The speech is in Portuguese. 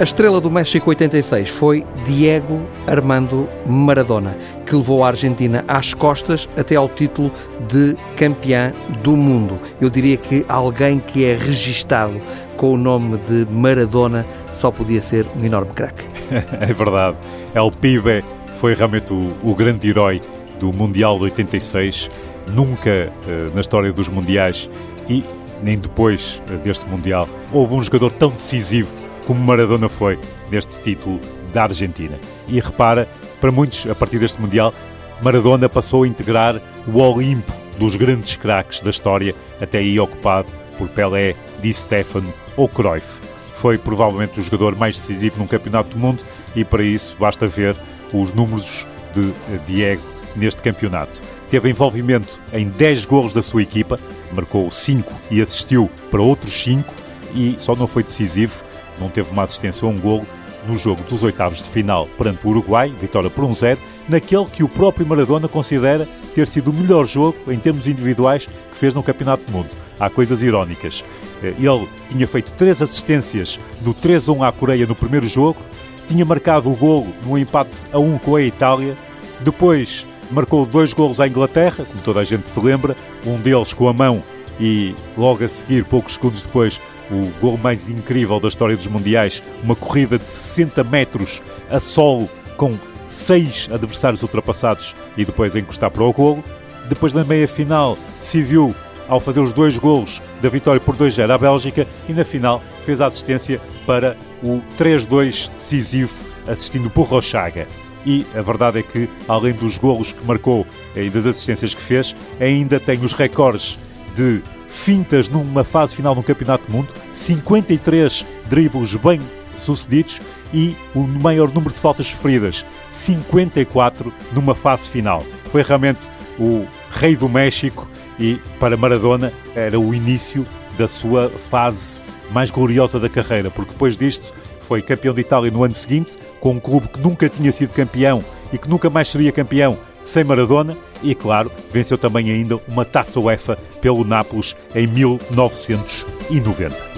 A estrela do México 86 foi Diego Armando Maradona, que levou a Argentina às costas até ao título de campeã do mundo. Eu diria que alguém que é registado com o nome de Maradona só podia ser um enorme craque. é verdade. El Pibe foi realmente o, o grande herói do Mundial de 86. Nunca eh, na história dos Mundiais e nem depois eh, deste Mundial houve um jogador tão decisivo como Maradona foi neste título da Argentina. E repara, para muitos, a partir deste Mundial, Maradona passou a integrar o Olimpo dos grandes craques da história, até aí ocupado por Pelé, Di Stefano ou Cruyff. Foi provavelmente o jogador mais decisivo num campeonato do mundo e para isso basta ver os números de Diego neste campeonato. Teve envolvimento em 10 golos da sua equipa, marcou 5 e assistiu para outros 5 e só não foi decisivo não teve uma assistência ou um golo no jogo dos oitavos de final perante o Uruguai, vitória por um 0 naquele que o próprio Maradona considera ter sido o melhor jogo em termos individuais que fez no Campeonato do Mundo. Há coisas irónicas. Eh, ele tinha feito três assistências no 3-1 à Coreia no primeiro jogo, tinha marcado o golo no empate a 1 com a Itália, depois marcou dois golos à Inglaterra, como toda a gente se lembra, um deles com a mão e logo a seguir, poucos segundos depois, o gol mais incrível da história dos Mundiais, uma corrida de 60 metros a solo com seis adversários ultrapassados e depois encostar para o golo. Depois da meia final decidiu ao fazer os dois golos da vitória por 2-0 à Bélgica e na final fez a assistência para o 3-2 decisivo assistindo por Rochaga. E a verdade é que, além dos golos que marcou e das assistências que fez, ainda tem os recordes de fintas numa fase final no Campeonato do Mundo, 53 dribles bem sucedidos e o maior número de faltas sofridas, 54 numa fase final. Foi realmente o rei do México e para Maradona era o início da sua fase mais gloriosa da carreira, porque depois disto foi campeão de Itália no ano seguinte, com um clube que nunca tinha sido campeão e que nunca mais seria campeão sem Maradona e, claro, venceu também ainda uma taça UEFA pelo Nápoles em 1990.